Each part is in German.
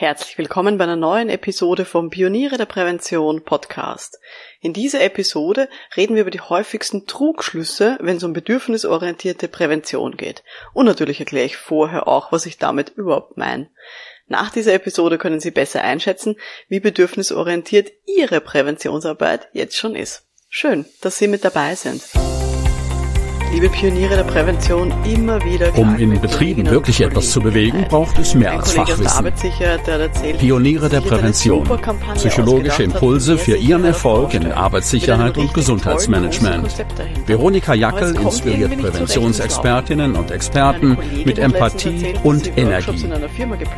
Herzlich willkommen bei einer neuen Episode vom Pioniere der Prävention Podcast. In dieser Episode reden wir über die häufigsten Trugschlüsse, wenn es um bedürfnisorientierte Prävention geht. Und natürlich erkläre ich vorher auch, was ich damit überhaupt meine. Nach dieser Episode können Sie besser einschätzen, wie bedürfnisorientiert Ihre Präventionsarbeit jetzt schon ist. Schön, dass Sie mit dabei sind liebe Pioniere der Prävention, immer wieder. Um in Betrieben wirklich etwas zu bewegen, braucht es mehr als Fachwissen. Pioniere der Prävention. Psychologische Impulse für Ihren Erfolg in Arbeitssicherheit und Gesundheitsmanagement. Veronika Jackel inspiriert Präventionsexpertinnen und Experten mit Empathie und Energie.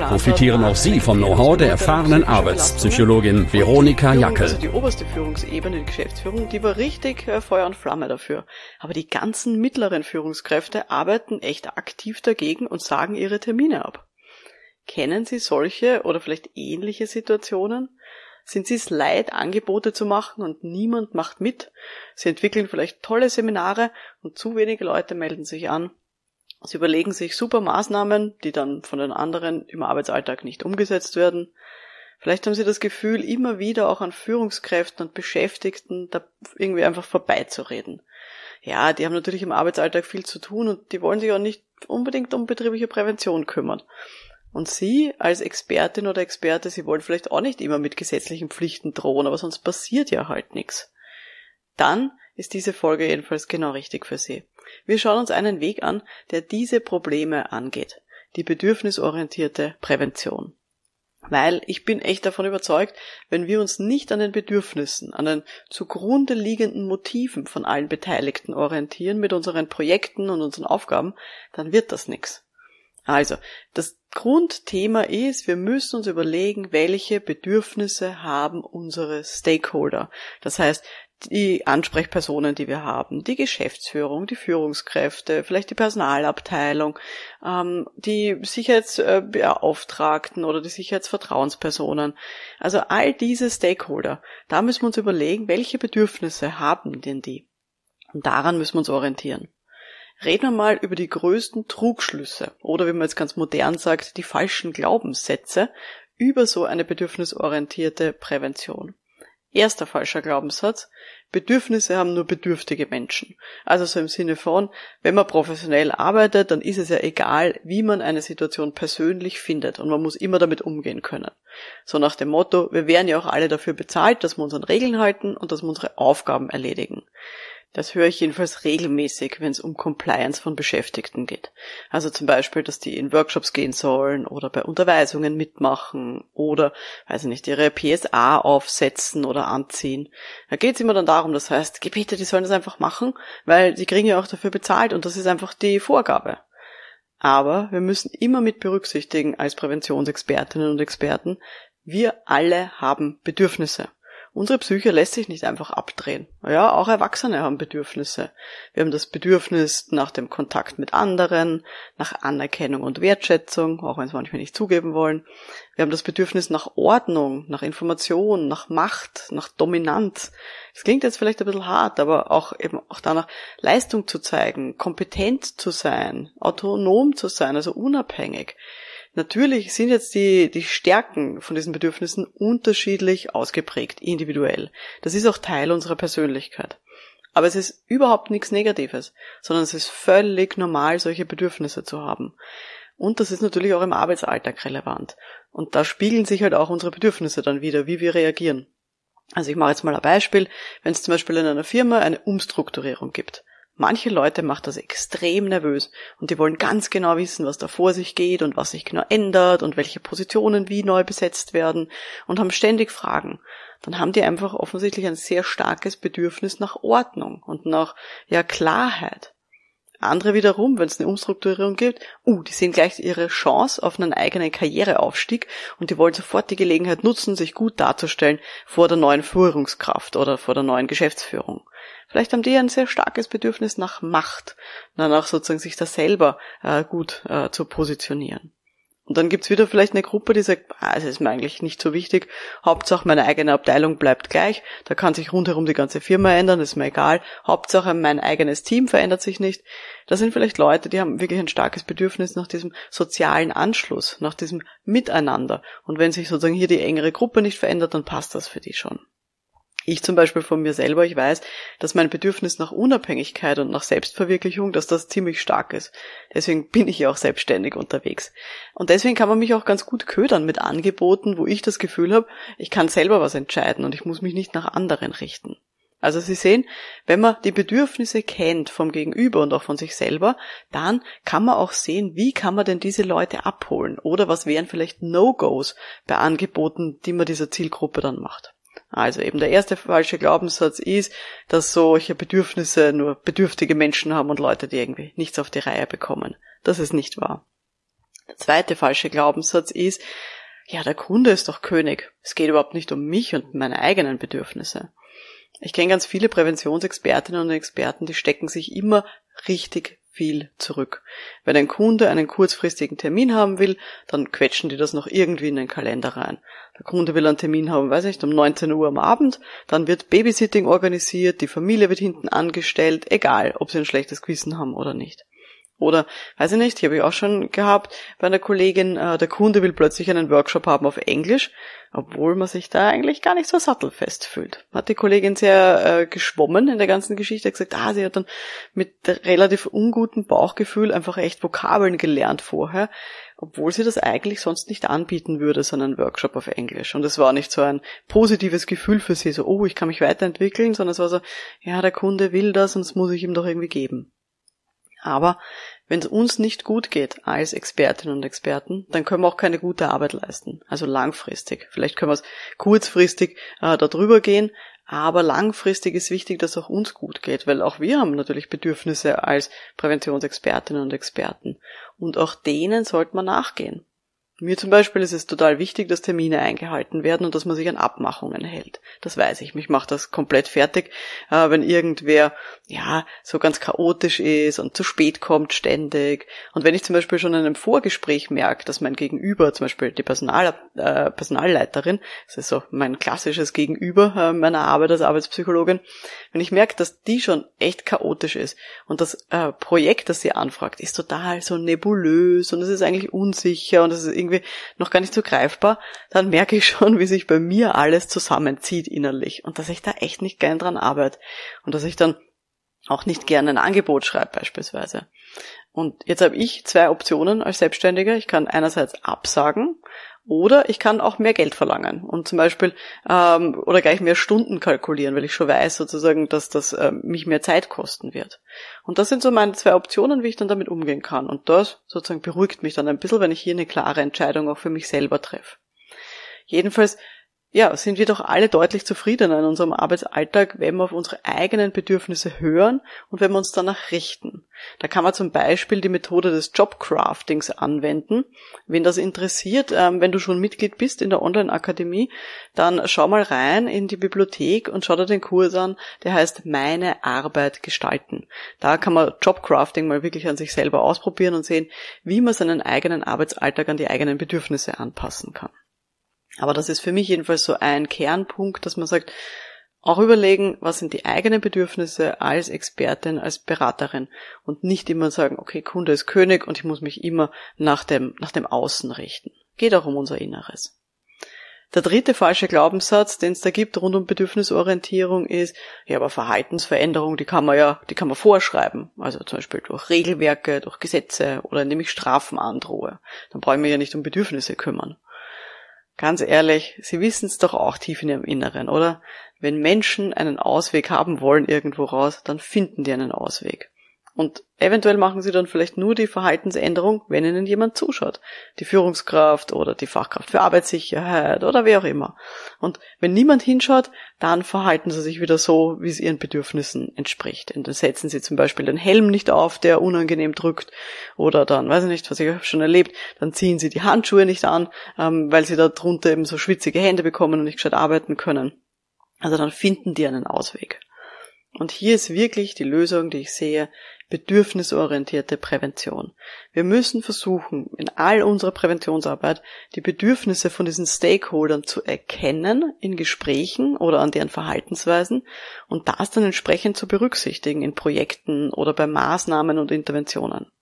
Profitieren auch Sie vom Know-how der erfahrenen Arbeitspsychologin Veronika Jackel. Also die oberste Führungsebene, die Geschäftsführung, die war richtig äh, Feuer und Flamme dafür. Aber die ganzen mittleren Führungskräfte arbeiten echt aktiv dagegen und sagen ihre Termine ab. Kennen Sie solche oder vielleicht ähnliche Situationen? Sind Sie es leid, Angebote zu machen und niemand macht mit? Sie entwickeln vielleicht tolle Seminare und zu wenige Leute melden sich an. Sie überlegen sich super Maßnahmen, die dann von den anderen im Arbeitsalltag nicht umgesetzt werden. Vielleicht haben Sie das Gefühl, immer wieder auch an Führungskräften und Beschäftigten da irgendwie einfach vorbeizureden ja, die haben natürlich im Arbeitsalltag viel zu tun und die wollen sich auch nicht unbedingt um betriebliche Prävention kümmern. Und Sie als Expertin oder Experte, Sie wollen vielleicht auch nicht immer mit gesetzlichen Pflichten drohen, aber sonst passiert ja halt nichts. Dann ist diese Folge jedenfalls genau richtig für Sie. Wir schauen uns einen Weg an, der diese Probleme angeht. Die bedürfnisorientierte Prävention. Weil ich bin echt davon überzeugt, wenn wir uns nicht an den Bedürfnissen, an den zugrunde liegenden Motiven von allen Beteiligten orientieren mit unseren Projekten und unseren Aufgaben, dann wird das nichts. Also, das Grundthema ist, wir müssen uns überlegen, welche Bedürfnisse haben unsere Stakeholder. Das heißt, die Ansprechpersonen, die wir haben, die Geschäftsführung, die Führungskräfte, vielleicht die Personalabteilung, ähm, die Sicherheitsbeauftragten oder die Sicherheitsvertrauenspersonen. Also all diese Stakeholder, da müssen wir uns überlegen, welche Bedürfnisse haben denn die? Und daran müssen wir uns orientieren. Reden wir mal über die größten Trugschlüsse oder wie man jetzt ganz modern sagt, die falschen Glaubenssätze über so eine bedürfnisorientierte Prävention. Erster falscher Glaubenssatz. Bedürfnisse haben nur bedürftige Menschen. Also so im Sinne von, wenn man professionell arbeitet, dann ist es ja egal, wie man eine Situation persönlich findet und man muss immer damit umgehen können. So nach dem Motto, wir werden ja auch alle dafür bezahlt, dass wir uns an Regeln halten und dass wir unsere Aufgaben erledigen. Das höre ich jedenfalls regelmäßig, wenn es um Compliance von Beschäftigten geht. Also zum Beispiel, dass die in Workshops gehen sollen oder bei Unterweisungen mitmachen oder, weiß ich nicht, ihre PSA aufsetzen oder anziehen. Da geht es immer dann darum, das heißt, Gebete, die sollen das einfach machen, weil die kriegen ja auch dafür bezahlt und das ist einfach die Vorgabe. Aber wir müssen immer mit berücksichtigen als Präventionsexpertinnen und Experten, wir alle haben Bedürfnisse. Unsere Psyche lässt sich nicht einfach abdrehen. Ja, auch Erwachsene haben Bedürfnisse. Wir haben das Bedürfnis nach dem Kontakt mit anderen, nach Anerkennung und Wertschätzung, auch wenn es manchmal nicht zugeben wollen. Wir haben das Bedürfnis nach Ordnung, nach Information, nach Macht, nach Dominanz. Das klingt jetzt vielleicht ein bisschen hart, aber auch eben auch danach Leistung zu zeigen, kompetent zu sein, autonom zu sein, also unabhängig. Natürlich sind jetzt die, die Stärken von diesen Bedürfnissen unterschiedlich ausgeprägt, individuell. Das ist auch Teil unserer Persönlichkeit. Aber es ist überhaupt nichts Negatives, sondern es ist völlig normal, solche Bedürfnisse zu haben. Und das ist natürlich auch im Arbeitsalltag relevant. Und da spiegeln sich halt auch unsere Bedürfnisse dann wieder, wie wir reagieren. Also ich mache jetzt mal ein Beispiel, wenn es zum Beispiel in einer Firma eine Umstrukturierung gibt. Manche Leute macht das extrem nervös und die wollen ganz genau wissen, was da vor sich geht und was sich genau ändert und welche Positionen wie neu besetzt werden und haben ständig Fragen. Dann haben die einfach offensichtlich ein sehr starkes Bedürfnis nach Ordnung und nach ja Klarheit. Andere wiederum, wenn es eine Umstrukturierung gibt, uh, die sehen gleich ihre Chance auf einen eigenen Karriereaufstieg und die wollen sofort die Gelegenheit nutzen, sich gut darzustellen vor der neuen Führungskraft oder vor der neuen Geschäftsführung. Vielleicht haben die ein sehr starkes Bedürfnis nach Macht, danach sozusagen sich da selber äh, gut äh, zu positionieren. Und dann gibt's wieder vielleicht eine Gruppe, die sagt, ah, es ist mir eigentlich nicht so wichtig, Hauptsache meine eigene Abteilung bleibt gleich, da kann sich rundherum die ganze Firma ändern, ist mir egal, Hauptsache mein eigenes Team verändert sich nicht. Das sind vielleicht Leute, die haben wirklich ein starkes Bedürfnis nach diesem sozialen Anschluss, nach diesem Miteinander. Und wenn sich sozusagen hier die engere Gruppe nicht verändert, dann passt das für die schon. Ich zum Beispiel von mir selber, ich weiß, dass mein Bedürfnis nach Unabhängigkeit und nach Selbstverwirklichung, dass das ziemlich stark ist. Deswegen bin ich ja auch selbstständig unterwegs. Und deswegen kann man mich auch ganz gut ködern mit Angeboten, wo ich das Gefühl habe, ich kann selber was entscheiden und ich muss mich nicht nach anderen richten. Also Sie sehen, wenn man die Bedürfnisse kennt vom Gegenüber und auch von sich selber, dann kann man auch sehen, wie kann man denn diese Leute abholen oder was wären vielleicht No-Gos bei Angeboten, die man dieser Zielgruppe dann macht. Also eben der erste falsche Glaubenssatz ist, dass solche Bedürfnisse nur bedürftige Menschen haben und Leute, die irgendwie nichts auf die Reihe bekommen. Das ist nicht wahr. Der zweite falsche Glaubenssatz ist, ja, der Kunde ist doch König. Es geht überhaupt nicht um mich und meine eigenen Bedürfnisse. Ich kenne ganz viele Präventionsexpertinnen und Experten, die stecken sich immer richtig viel zurück. Wenn ein Kunde einen kurzfristigen Termin haben will, dann quetschen die das noch irgendwie in den Kalender rein. Der Kunde will einen Termin haben, weiß nicht, um 19 Uhr am Abend, dann wird Babysitting organisiert, die Familie wird hinten angestellt, egal, ob sie ein schlechtes Gewissen haben oder nicht. Oder, weiß ich nicht, hier habe ich auch schon gehabt bei einer Kollegin, äh, der Kunde will plötzlich einen Workshop haben auf Englisch, obwohl man sich da eigentlich gar nicht so sattelfest fühlt. Hat die Kollegin sehr äh, geschwommen in der ganzen Geschichte, hat gesagt, ah, sie hat dann mit relativ ungutem Bauchgefühl einfach echt Vokabeln gelernt vorher, obwohl sie das eigentlich sonst nicht anbieten würde, so einen Workshop auf Englisch. Und es war nicht so ein positives Gefühl für sie, so, oh, ich kann mich weiterentwickeln, sondern es war so, ja, der Kunde will das und das muss ich ihm doch irgendwie geben. Aber wenn es uns nicht gut geht als Expertinnen und Experten, dann können wir auch keine gute Arbeit leisten. Also langfristig. Vielleicht können wir es kurzfristig äh, darüber gehen, aber langfristig ist wichtig, dass auch uns gut geht, weil auch wir haben natürlich Bedürfnisse als Präventionsexpertinnen und Experten. Und auch denen sollte man nachgehen. Mir zum Beispiel ist es total wichtig, dass Termine eingehalten werden und dass man sich an Abmachungen hält. Das weiß ich. Mich macht das komplett fertig, äh, wenn irgendwer, ja, so ganz chaotisch ist und zu spät kommt ständig. Und wenn ich zum Beispiel schon in einem Vorgespräch merke, dass mein Gegenüber, zum Beispiel die Personal, äh, Personalleiterin, das ist so mein klassisches Gegenüber äh, meiner Arbeit als Arbeitspsychologin, wenn ich merke, dass die schon echt chaotisch ist und das äh, Projekt, das sie anfragt, ist total so nebulös und es ist eigentlich unsicher und es ist irgendwie irgendwie noch gar nicht so greifbar, dann merke ich schon, wie sich bei mir alles zusammenzieht innerlich und dass ich da echt nicht gern dran arbeite. Und dass ich dann auch nicht gerne ein Angebot schreibe beispielsweise. Und jetzt habe ich zwei Optionen als Selbstständiger. Ich kann einerseits absagen oder ich kann auch mehr Geld verlangen und zum Beispiel ähm, oder gleich mehr Stunden kalkulieren, weil ich schon weiß sozusagen, dass das äh, mich mehr Zeit kosten wird. Und das sind so meine zwei Optionen, wie ich dann damit umgehen kann. Und das sozusagen beruhigt mich dann ein bisschen, wenn ich hier eine klare Entscheidung auch für mich selber treffe. Jedenfalls ja, sind wir doch alle deutlich zufriedener in unserem Arbeitsalltag, wenn wir auf unsere eigenen Bedürfnisse hören und wenn wir uns danach richten. Da kann man zum Beispiel die Methode des Jobcraftings anwenden. Wen das interessiert, ähm, wenn du schon Mitglied bist in der Online-Akademie, dann schau mal rein in die Bibliothek und schau dir den Kurs an, der heißt Meine Arbeit gestalten. Da kann man Jobcrafting mal wirklich an sich selber ausprobieren und sehen, wie man seinen eigenen Arbeitsalltag an die eigenen Bedürfnisse anpassen kann. Aber das ist für mich jedenfalls so ein Kernpunkt, dass man sagt, auch überlegen, was sind die eigenen Bedürfnisse als Expertin, als Beraterin und nicht immer sagen, okay, Kunde ist König und ich muss mich immer nach dem, nach dem Außen richten. Geht auch um unser Inneres. Der dritte falsche Glaubenssatz, den es da gibt rund um Bedürfnisorientierung ist, ja, aber Verhaltensveränderung, die kann man ja, die kann man vorschreiben. Also zum Beispiel durch Regelwerke, durch Gesetze oder indem ich Strafen androhe. Dann brauche ich mich ja nicht um Bedürfnisse kümmern. Ganz ehrlich, Sie wissen es doch auch tief in Ihrem Inneren, oder? Wenn Menschen einen Ausweg haben wollen irgendwo raus, dann finden die einen Ausweg. Und eventuell machen sie dann vielleicht nur die Verhaltensänderung, wenn ihnen jemand zuschaut. Die Führungskraft oder die Fachkraft für Arbeitssicherheit oder wer auch immer. Und wenn niemand hinschaut, dann verhalten sie sich wieder so, wie es ihren Bedürfnissen entspricht. Und dann setzen sie zum Beispiel den Helm nicht auf, der unangenehm drückt. Oder dann, weiß ich nicht, was ich schon erlebt, dann ziehen sie die Handschuhe nicht an, ähm, weil sie da drunter eben so schwitzige Hände bekommen und nicht gescheit arbeiten können. Also dann finden die einen Ausweg. Und hier ist wirklich die Lösung, die ich sehe, bedürfnisorientierte Prävention. Wir müssen versuchen, in all unserer Präventionsarbeit die Bedürfnisse von diesen Stakeholdern zu erkennen in Gesprächen oder an deren Verhaltensweisen und das dann entsprechend zu berücksichtigen in Projekten oder bei Maßnahmen und Interventionen.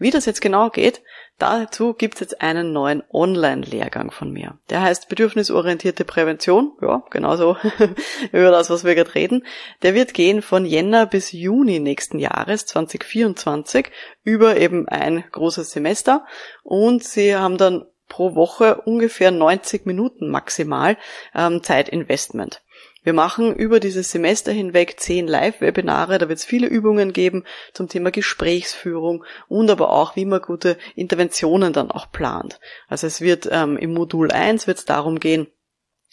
Wie das jetzt genau geht, dazu gibt es jetzt einen neuen Online-Lehrgang von mir. Der heißt Bedürfnisorientierte Prävention. Ja, genauso über das, was wir gerade reden. Der wird gehen von Jänner bis Juni nächsten Jahres 2024 über eben ein großes Semester und Sie haben dann pro Woche ungefähr 90 Minuten maximal ähm, Zeitinvestment. Wir machen über dieses Semester hinweg zehn Live-Webinare, da wird es viele Übungen geben zum Thema Gesprächsführung und aber auch, wie man gute Interventionen dann auch plant. Also es wird ähm, im Modul 1 wird es darum gehen,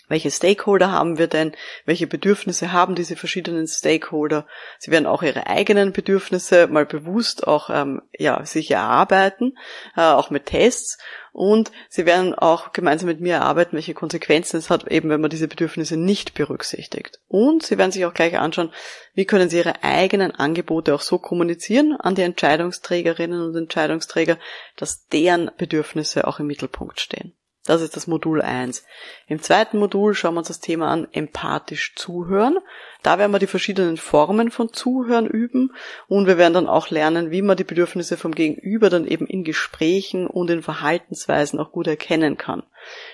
welche Stakeholder haben wir denn? Welche Bedürfnisse haben diese verschiedenen Stakeholder? Sie werden auch ihre eigenen Bedürfnisse mal bewusst auch ähm, ja sich erarbeiten, äh, auch mit Tests. Und sie werden auch gemeinsam mit mir erarbeiten, welche Konsequenzen es hat, eben wenn man diese Bedürfnisse nicht berücksichtigt. Und sie werden sich auch gleich anschauen, wie können sie ihre eigenen Angebote auch so kommunizieren an die Entscheidungsträgerinnen und Entscheidungsträger, dass deren Bedürfnisse auch im Mittelpunkt stehen. Das ist das Modul 1. Im zweiten Modul schauen wir uns das Thema an, empathisch zuhören. Da werden wir die verschiedenen Formen von Zuhören üben und wir werden dann auch lernen, wie man die Bedürfnisse vom Gegenüber dann eben in Gesprächen und in Verhaltensweisen auch gut erkennen kann.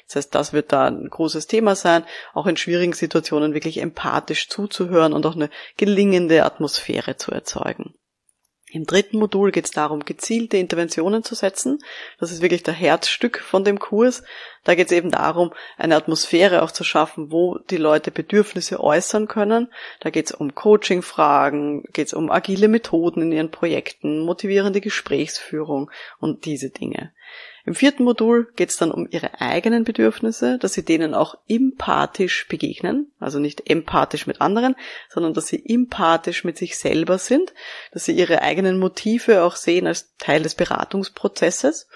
Das heißt, das wird da ein großes Thema sein, auch in schwierigen Situationen wirklich empathisch zuzuhören und auch eine gelingende Atmosphäre zu erzeugen. Im dritten Modul geht es darum, gezielte Interventionen zu setzen. Das ist wirklich der Herzstück von dem Kurs. Da geht es eben darum, eine Atmosphäre auch zu schaffen, wo die Leute Bedürfnisse äußern können. Da geht es um Coaching-Fragen, geht es um agile Methoden in ihren Projekten, motivierende Gesprächsführung und diese Dinge. Im vierten Modul geht es dann um ihre eigenen Bedürfnisse, dass sie denen auch empathisch begegnen, also nicht empathisch mit anderen, sondern dass sie empathisch mit sich selber sind, dass sie ihre eigenen Motive auch sehen als Teil des Beratungsprozesses.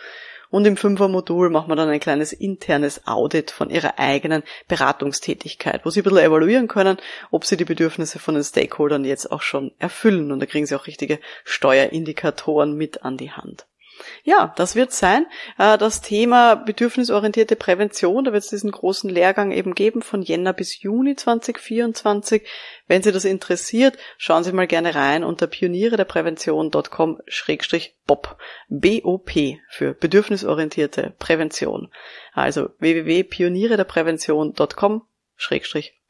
Und im Fünfer-Modul machen wir dann ein kleines internes Audit von ihrer eigenen Beratungstätigkeit, wo sie ein bisschen evaluieren können, ob sie die Bedürfnisse von den Stakeholdern jetzt auch schon erfüllen. Und da kriegen sie auch richtige Steuerindikatoren mit an die Hand. Ja, das wird sein. Äh, das Thema bedürfnisorientierte Prävention, da wird es diesen großen Lehrgang eben geben von Jänner bis Juni 2024. Wenn Sie das interessiert, schauen Sie mal gerne rein unter pioniere der Prävention.com-bob. B-O-P für bedürfnisorientierte Prävention. Also www.pioniere der Prävention.com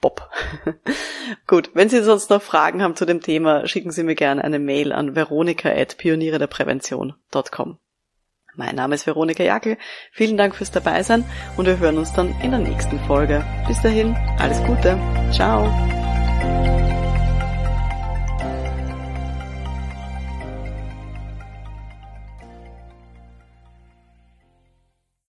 Bob. Gut, wenn Sie sonst noch Fragen haben zu dem Thema, schicken Sie mir gerne eine Mail an veronika.pioniere-der-prävention.com. Mein Name ist Veronika Jackel. Vielen Dank fürs Dabeisein und wir hören uns dann in der nächsten Folge. Bis dahin, alles Gute. Ciao.